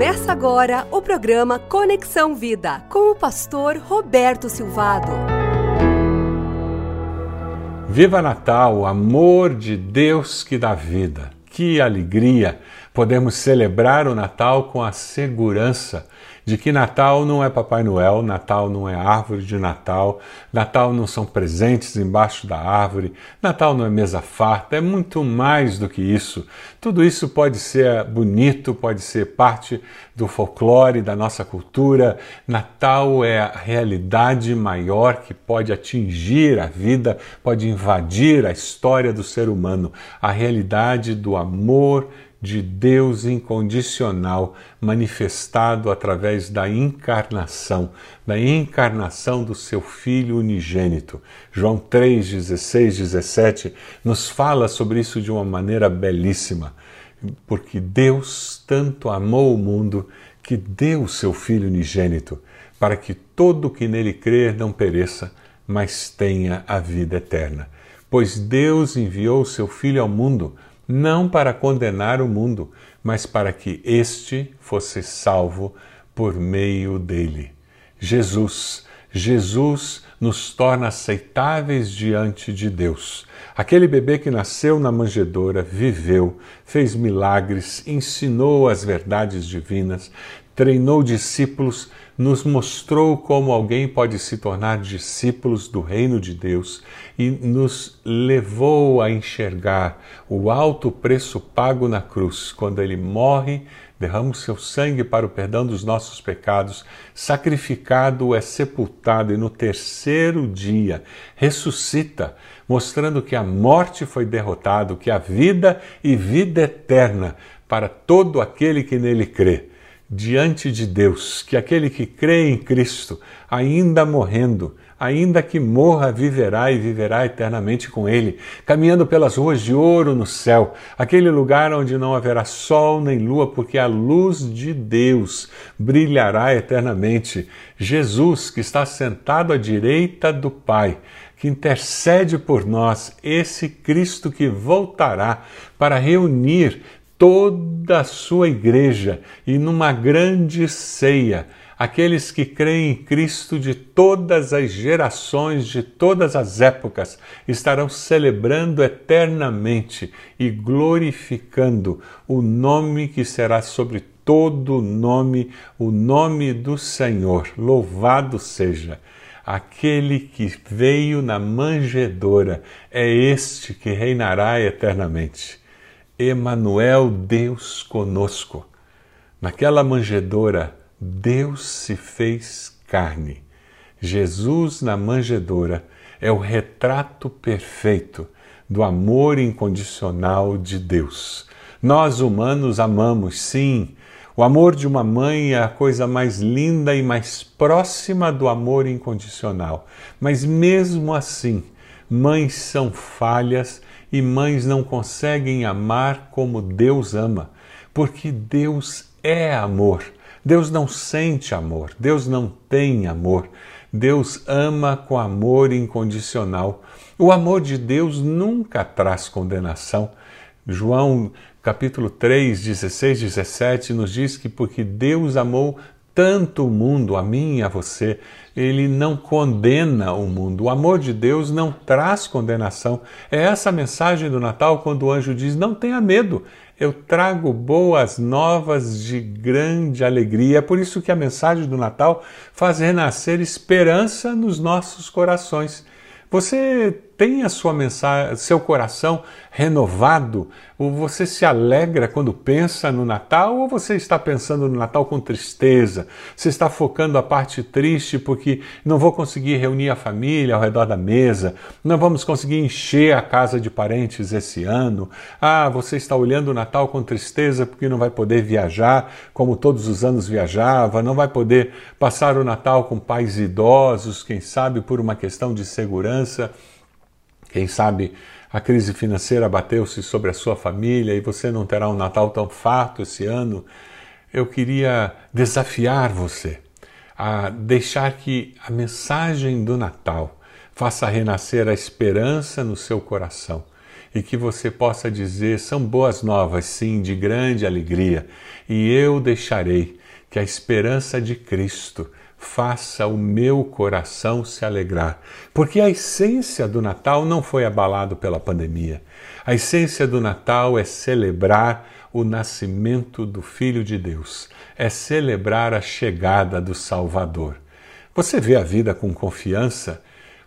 Começa agora o programa Conexão Vida com o pastor Roberto Silvado. Viva Natal, amor de Deus que dá vida. Que alegria! Podemos celebrar o Natal com a segurança de que Natal não é Papai Noel, Natal não é árvore de Natal, Natal não são presentes embaixo da árvore, Natal não é mesa farta, é muito mais do que isso. Tudo isso pode ser bonito, pode ser parte do folclore, da nossa cultura. Natal é a realidade maior que pode atingir a vida, pode invadir a história do ser humano, a realidade do amor de Deus incondicional manifestado através da encarnação, da encarnação do seu Filho unigênito. João 3, 16, 17 nos fala sobre isso de uma maneira belíssima, porque Deus tanto amou o mundo que deu o seu Filho unigênito, para que todo que nele crer não pereça, mas tenha a vida eterna. Pois Deus enviou o seu Filho ao mundo não para condenar o mundo, mas para que este fosse salvo por meio dele. Jesus, Jesus nos torna aceitáveis diante de Deus. Aquele bebê que nasceu na manjedoura, viveu, fez milagres, ensinou as verdades divinas, treinou discípulos, nos mostrou como alguém pode se tornar discípulos do reino de Deus e nos levou a enxergar o alto preço pago na cruz, quando ele morre, derrama o seu sangue para o perdão dos nossos pecados, sacrificado é sepultado e no terceiro dia ressuscita, mostrando que a morte foi derrotada, que a vida e vida eterna para todo aquele que nele crê diante de Deus que aquele que crê em Cristo, ainda morrendo, ainda que morra, viverá e viverá eternamente com Ele, caminhando pelas ruas de ouro no céu, aquele lugar onde não haverá sol nem lua, porque a luz de Deus brilhará eternamente. Jesus, que está sentado à direita do Pai, que intercede por nós, esse Cristo que voltará para reunir toda a sua igreja e numa grande ceia, aqueles que creem em Cristo de todas as gerações, de todas as épocas, estarão celebrando eternamente e glorificando o nome que será sobre todo nome, o nome do Senhor. Louvado seja! Aquele que veio na manjedoura é este que reinará eternamente. Emanuel, Deus conosco. Naquela manjedoura, Deus se fez carne. Jesus na manjedoura é o retrato perfeito do amor incondicional de Deus. Nós humanos amamos, sim. O amor de uma mãe é a coisa mais linda e mais próxima do amor incondicional. Mas mesmo assim, mães são falhas e mães não conseguem amar como Deus ama, porque Deus é amor. Deus não sente amor, Deus não tem amor. Deus ama com amor incondicional. O amor de Deus nunca traz condenação. João capítulo 3, 16, 17 nos diz que porque Deus amou tanto o mundo, a mim e a você, ele não condena o mundo. O amor de Deus não traz condenação. É essa a mensagem do Natal quando o anjo diz: Não tenha medo, eu trago boas novas de grande alegria. É por isso que a mensagem do Natal faz renascer esperança nos nossos corações. Você tem a sua mensagem, seu coração renovado? Ou você se alegra quando pensa no Natal? Ou você está pensando no Natal com tristeza? Você está focando a parte triste porque não vou conseguir reunir a família ao redor da mesa, não vamos conseguir encher a casa de parentes esse ano. Ah, você está olhando o Natal com tristeza porque não vai poder viajar como todos os anos viajava, não vai poder passar o Natal com pais idosos, quem sabe por uma questão de segurança. Quem sabe a crise financeira bateu-se sobre a sua família e você não terá um Natal tão farto esse ano. Eu queria desafiar você a deixar que a mensagem do Natal faça renascer a esperança no seu coração e que você possa dizer: são boas novas, sim, de grande alegria, e eu deixarei que a esperança de Cristo faça o meu coração se alegrar, porque a essência do Natal não foi abalado pela pandemia. A essência do Natal é celebrar o nascimento do Filho de Deus, é celebrar a chegada do Salvador. Você vê a vida com confiança?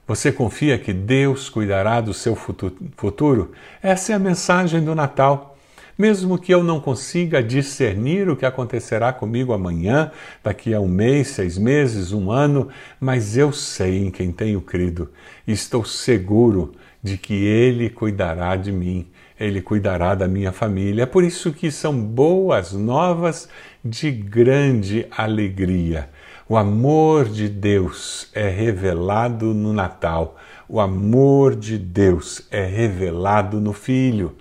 Você confia que Deus cuidará do seu futuro? Essa é a mensagem do Natal. Mesmo que eu não consiga discernir o que acontecerá comigo amanhã, daqui a um mês, seis meses, um ano, mas eu sei em quem tenho crido estou seguro de que Ele cuidará de mim, Ele cuidará da minha família. É por isso que são boas novas de grande alegria. O amor de Deus é revelado no Natal. O amor de Deus é revelado no Filho.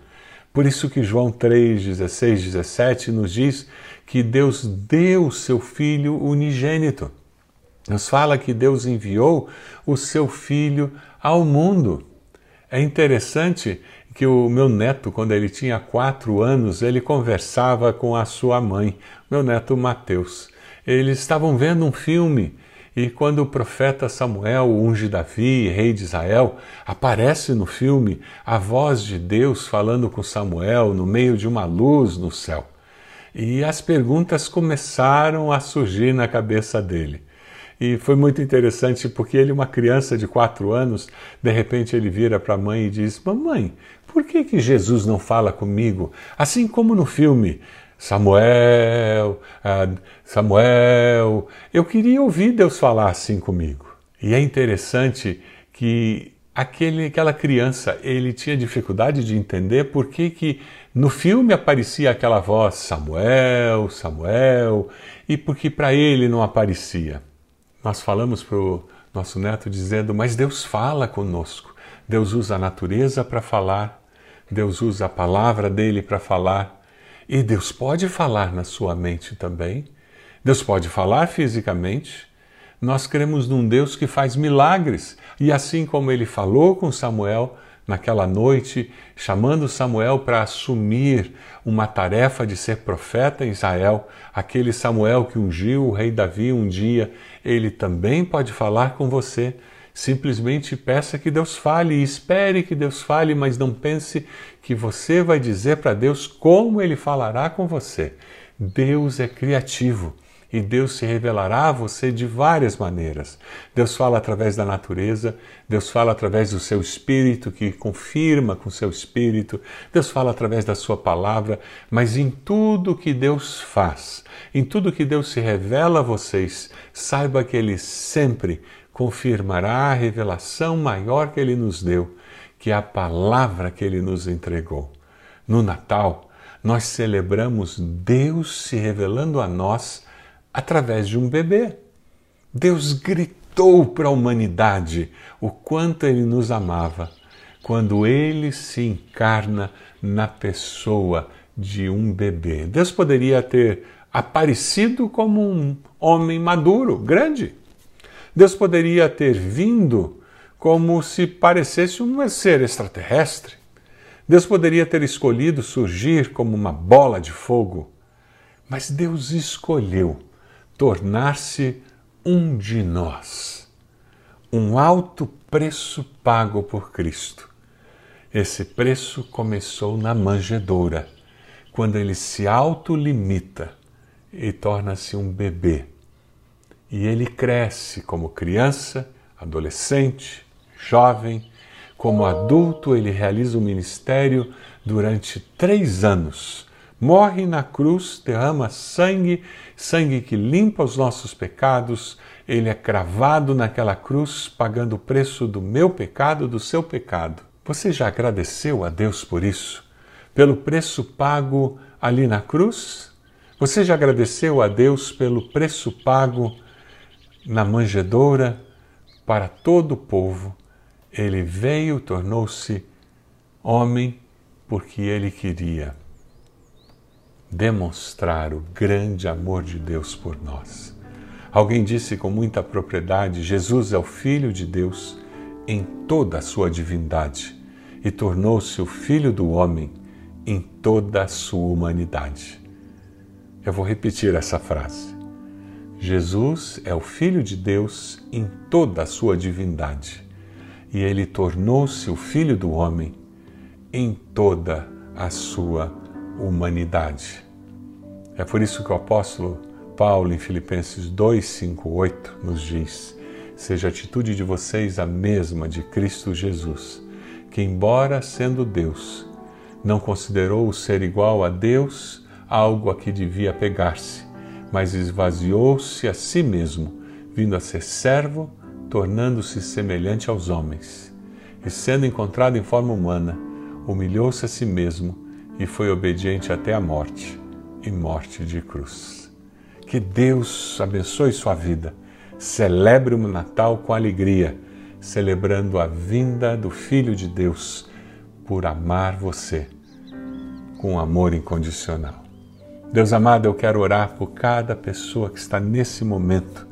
Por isso que João 3, 16, 17 nos diz que Deus deu seu Filho unigênito. Nos fala que Deus enviou o seu Filho ao mundo. É interessante que o meu neto, quando ele tinha quatro anos, ele conversava com a sua mãe, meu neto Mateus. Eles estavam vendo um filme e quando o profeta Samuel unge Davi, rei de Israel, aparece no filme a voz de Deus falando com Samuel no meio de uma luz no céu. E as perguntas começaram a surgir na cabeça dele. E foi muito interessante porque ele, uma criança de quatro anos, de repente ele vira para a mãe e diz: Mamãe, por que, que Jesus não fala comigo? Assim como no filme, Samuel, ah, Samuel. Eu queria ouvir Deus falar assim comigo. E é interessante que aquele, aquela criança ele tinha dificuldade de entender por que, que no filme aparecia aquela voz Samuel, Samuel, e porque para ele não aparecia. Nós falamos para o nosso neto dizendo: Mas Deus fala conosco. Deus usa a natureza para falar, Deus usa a palavra dele para falar. E Deus pode falar na sua mente também. Deus pode falar fisicamente. Nós cremos num Deus que faz milagres. E assim como ele falou com Samuel naquela noite, chamando Samuel para assumir uma tarefa de ser profeta em Israel, aquele Samuel que ungiu o rei Davi um dia, ele também pode falar com você Simplesmente peça que Deus fale e espere que Deus fale, mas não pense que você vai dizer para Deus como ele falará com você. Deus é criativo e Deus se revelará a você de várias maneiras. Deus fala através da natureza, Deus fala através do seu espírito, que confirma com seu espírito, Deus fala através da sua palavra, mas em tudo que Deus faz, em tudo que Deus se revela a vocês, saiba que Ele sempre confirmará a revelação maior que ele nos deu, que é a palavra que ele nos entregou. No Natal, nós celebramos Deus se revelando a nós através de um bebê. Deus gritou para a humanidade o quanto ele nos amava quando ele se encarna na pessoa de um bebê. Deus poderia ter aparecido como um homem maduro, grande, Deus poderia ter vindo como se parecesse um ser extraterrestre. Deus poderia ter escolhido surgir como uma bola de fogo, mas Deus escolheu tornar-se um de nós. Um alto preço pago por Cristo. Esse preço começou na manjedoura, quando ele se autolimita e torna-se um bebê e ele cresce como criança, adolescente, jovem. Como adulto, ele realiza o ministério durante três anos. Morre na cruz, derrama sangue, sangue que limpa os nossos pecados. Ele é cravado naquela cruz, pagando o preço do meu pecado, do seu pecado. Você já agradeceu a Deus por isso? Pelo preço pago ali na cruz? Você já agradeceu a Deus pelo preço pago na manjedoura para todo o povo, ele veio, tornou-se homem porque ele queria demonstrar o grande amor de Deus por nós. Alguém disse com muita propriedade: Jesus é o Filho de Deus em toda a sua divindade. e tornou-se o Filho do Homem em toda a sua humanidade. Eu vou repetir essa frase. Jesus é o Filho de Deus em toda a sua divindade, e ele tornou-se o Filho do Homem em toda a sua humanidade. É por isso que o apóstolo Paulo, em Filipenses 2, 5, 8, nos diz: Seja a atitude de vocês a mesma de Cristo Jesus, que, embora sendo Deus, não considerou o ser igual a Deus algo a que devia pegar-se, mas esvaziou-se a si mesmo, vindo a ser servo, tornando-se semelhante aos homens. E sendo encontrado em forma humana, humilhou-se a si mesmo e foi obediente até a morte e morte de cruz. Que Deus abençoe sua vida. Celebre o Natal com alegria, celebrando a vinda do Filho de Deus por amar você com amor incondicional. Deus amado, eu quero orar por cada pessoa que está nesse momento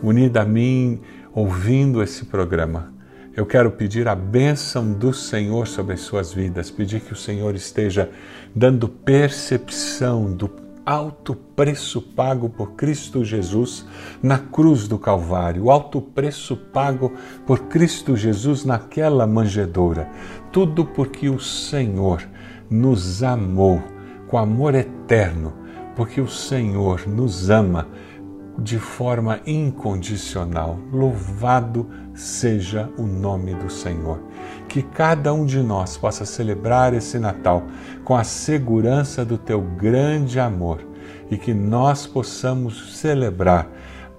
unida a mim, ouvindo esse programa. Eu quero pedir a bênção do Senhor sobre as suas vidas, pedir que o Senhor esteja dando percepção do alto preço pago por Cristo Jesus na cruz do Calvário, o alto preço pago por Cristo Jesus naquela manjedoura. Tudo porque o Senhor nos amou com amor eterno, porque o Senhor nos ama de forma incondicional. Louvado seja o nome do Senhor. Que cada um de nós possa celebrar esse Natal com a segurança do teu grande amor e que nós possamos celebrar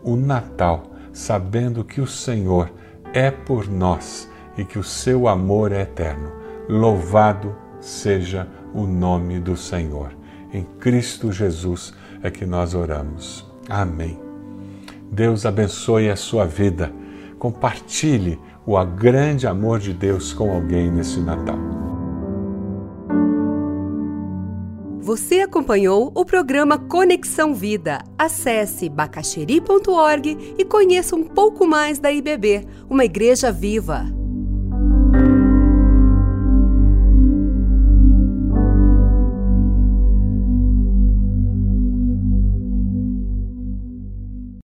o Natal sabendo que o Senhor é por nós e que o seu amor é eterno. Louvado seja o nome do Senhor. Em Cristo Jesus é que nós oramos. Amém. Deus abençoe a sua vida. Compartilhe o grande amor de Deus com alguém nesse Natal. Você acompanhou o programa Conexão Vida. Acesse bacacheri.org e conheça um pouco mais da IBB, uma igreja viva.